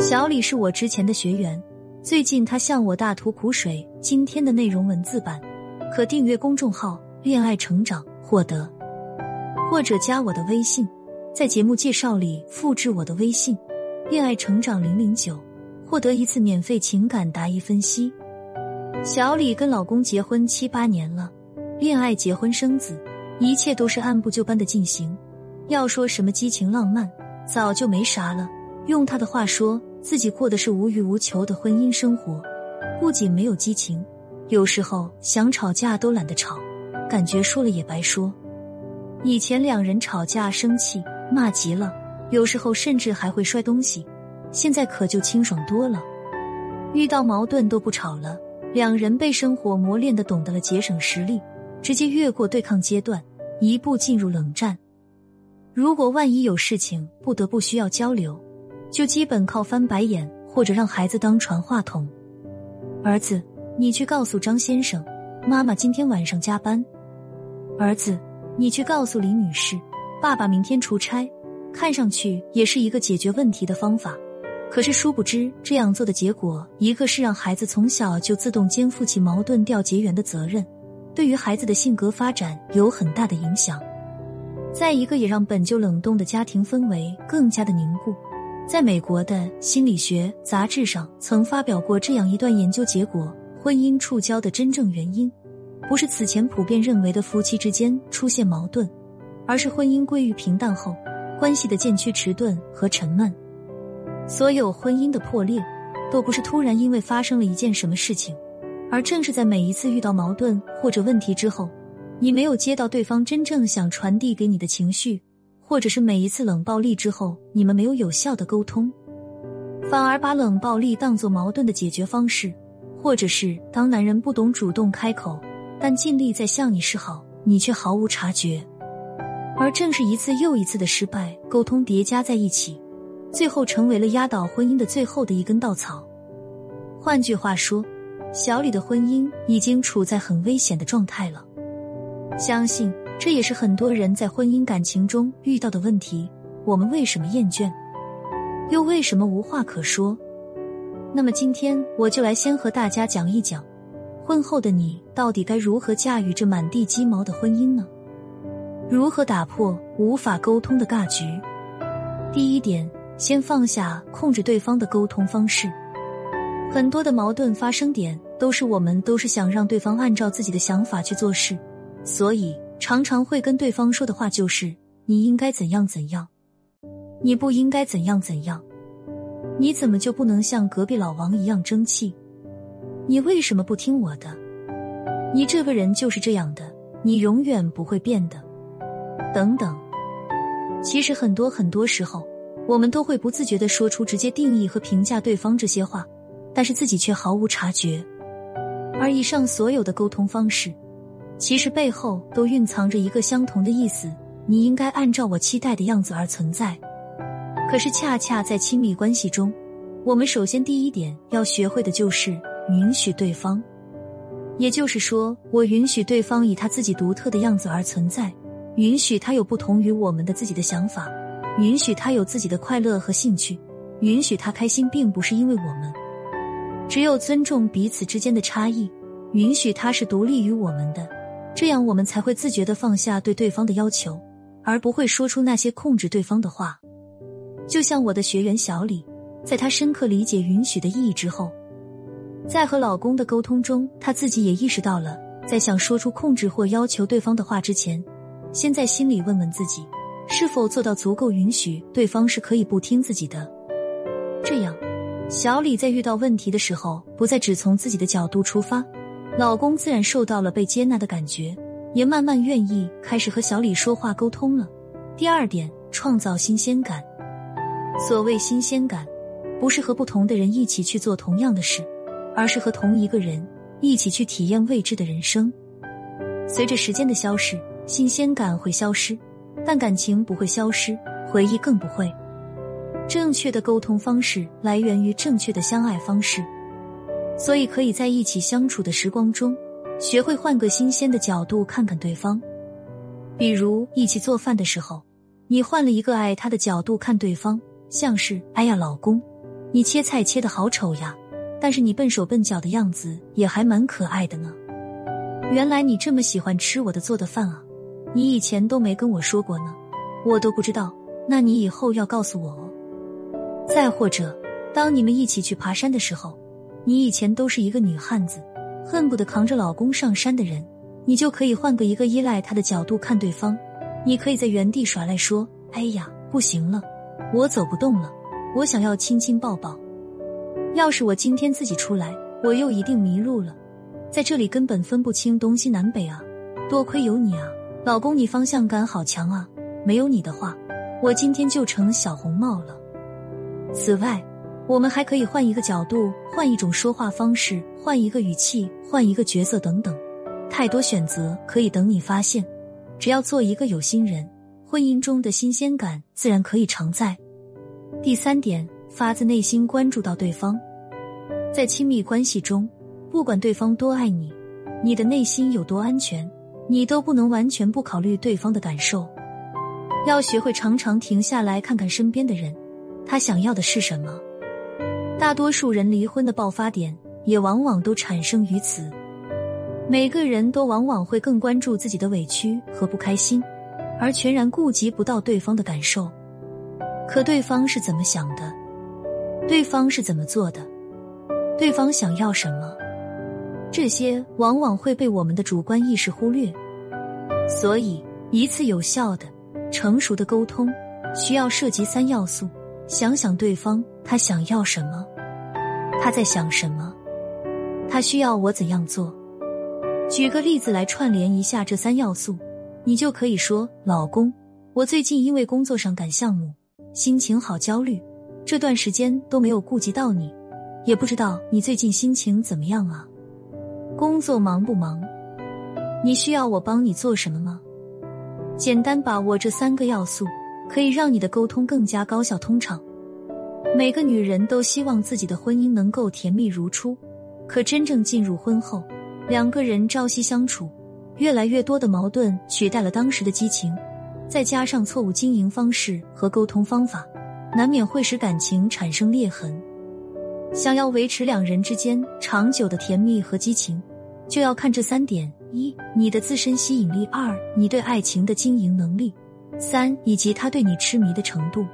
小李是我之前的学员，最近他向我大吐苦水。今天的内容文字版可订阅公众号“恋爱成长”获得，或者加我的微信，在节目介绍里复制我的微信“恋爱成长零零九”，获得一次免费情感答疑分析。小李跟老公结婚七八年了，恋爱、结婚、生子，一切都是按部就班的进行。要说什么激情浪漫，早就没啥了。用他的话说。自己过的是无欲无求的婚姻生活，不仅没有激情，有时候想吵架都懒得吵，感觉说了也白说。以前两人吵架生气骂急了，有时候甚至还会摔东西，现在可就清爽多了。遇到矛盾都不吵了，两人被生活磨练的懂得了节省实力，直接越过对抗阶段，一步进入冷战。如果万一有事情不得不需要交流。就基本靠翻白眼或者让孩子当传话筒。儿子，你去告诉张先生，妈妈今天晚上加班。儿子，你去告诉李女士，爸爸明天出差。看上去也是一个解决问题的方法，可是殊不知这样做的结果，一个是让孩子从小就自动肩负起矛盾调结缘的责任，对于孩子的性格发展有很大的影响；再一个也让本就冷冻的家庭氛围更加的凝固。在美国的心理学杂志上曾发表过这样一段研究结果：婚姻触礁的真正原因，不是此前普遍认为的夫妻之间出现矛盾，而是婚姻归于平淡后，关系的渐趋迟钝和沉闷。所有婚姻的破裂，都不是突然因为发生了一件什么事情，而正是在每一次遇到矛盾或者问题之后，你没有接到对方真正想传递给你的情绪。或者是每一次冷暴力之后，你们没有有效的沟通，反而把冷暴力当作矛盾的解决方式，或者是当男人不懂主动开口，但尽力在向你示好，你却毫无察觉。而正是一次又一次的失败沟通叠加在一起，最后成为了压倒婚姻的最后的一根稻草。换句话说，小李的婚姻已经处在很危险的状态了。相信。这也是很多人在婚姻感情中遇到的问题。我们为什么厌倦，又为什么无话可说？那么今天我就来先和大家讲一讲，婚后的你到底该如何驾驭这满地鸡毛的婚姻呢？如何打破无法沟通的尬局？第一点，先放下控制对方的沟通方式。很多的矛盾发生点都是我们都是想让对方按照自己的想法去做事，所以。常常会跟对方说的话就是：“你应该怎样怎样，你不应该怎样怎样，你怎么就不能像隔壁老王一样争气？你为什么不听我的？你这个人就是这样的，你永远不会变的。”等等。其实很多很多时候，我们都会不自觉的说出直接定义和评价对方这些话，但是自己却毫无察觉。而以上所有的沟通方式。其实背后都蕴藏着一个相同的意思：你应该按照我期待的样子而存在。可是恰恰在亲密关系中，我们首先第一点要学会的就是允许对方。也就是说，我允许对方以他自己独特的样子而存在，允许他有不同于我们的自己的想法，允许他有自己的快乐和兴趣，允许他开心，并不是因为我们。只有尊重彼此之间的差异，允许他是独立于我们的。这样，我们才会自觉的放下对对方的要求，而不会说出那些控制对方的话。就像我的学员小李，在他深刻理解允许的意义之后，在和老公的沟通中，他自己也意识到了，在想说出控制或要求对方的话之前，先在心里问问自己，是否做到足够允许对方是可以不听自己的。这样，小李在遇到问题的时候，不再只从自己的角度出发。老公自然受到了被接纳的感觉，也慢慢愿意开始和小李说话沟通了。第二点，创造新鲜感。所谓新鲜感，不是和不同的人一起去做同样的事，而是和同一个人一起去体验未知的人生。随着时间的消逝，新鲜感会消失，但感情不会消失，回忆更不会。正确的沟通方式来源于正确的相爱方式。所以，可以在一起相处的时光中，学会换个新鲜的角度看看对方。比如，一起做饭的时候，你换了一个爱他的角度看对方，像是“哎呀，老公，你切菜切的好丑呀，但是你笨手笨脚的样子也还蛮可爱的呢。原来你这么喜欢吃我的做的饭啊，你以前都没跟我说过呢，我都不知道。那你以后要告诉我哦。再或者，当你们一起去爬山的时候，你以前都是一个女汉子，恨不得扛着老公上山的人，你就可以换个一个依赖他的角度看对方。你可以在原地耍赖说：“哎呀，不行了，我走不动了，我想要亲亲抱抱。”要是我今天自己出来，我又一定迷路了，在这里根本分不清东西南北啊！多亏有你啊，老公，你方向感好强啊！没有你的话，我今天就成小红帽了。此外，我们还可以换一个角度，换一种说话方式，换一个语气，换一个角色，等等，太多选择可以等你发现。只要做一个有心人，婚姻中的新鲜感自然可以常在。第三点，发自内心关注到对方，在亲密关系中，不管对方多爱你，你的内心有多安全，你都不能完全不考虑对方的感受。要学会常常停下来看看身边的人。他想要的是什么？大多数人离婚的爆发点也往往都产生于此。每个人都往往会更关注自己的委屈和不开心，而全然顾及不到对方的感受。可对方是怎么想的？对方是怎么做的？对方想要什么？这些往往会被我们的主观意识忽略。所以，一次有效的、成熟的沟通，需要涉及三要素。想想对方，他想要什么？他在想什么？他需要我怎样做？举个例子来串联一下这三要素，你就可以说：“老公，我最近因为工作上赶项目，心情好焦虑，这段时间都没有顾及到你，也不知道你最近心情怎么样啊？工作忙不忙？你需要我帮你做什么吗？”简单把握这三个要素。可以让你的沟通更加高效通畅。每个女人都希望自己的婚姻能够甜蜜如初，可真正进入婚后，两个人朝夕相处，越来越多的矛盾取代了当时的激情，再加上错误经营方式和沟通方法，难免会使感情产生裂痕。想要维持两人之间长久的甜蜜和激情，就要看这三点：一、你的自身吸引力；二、你对爱情的经营能力。三以及他对你痴迷的程度。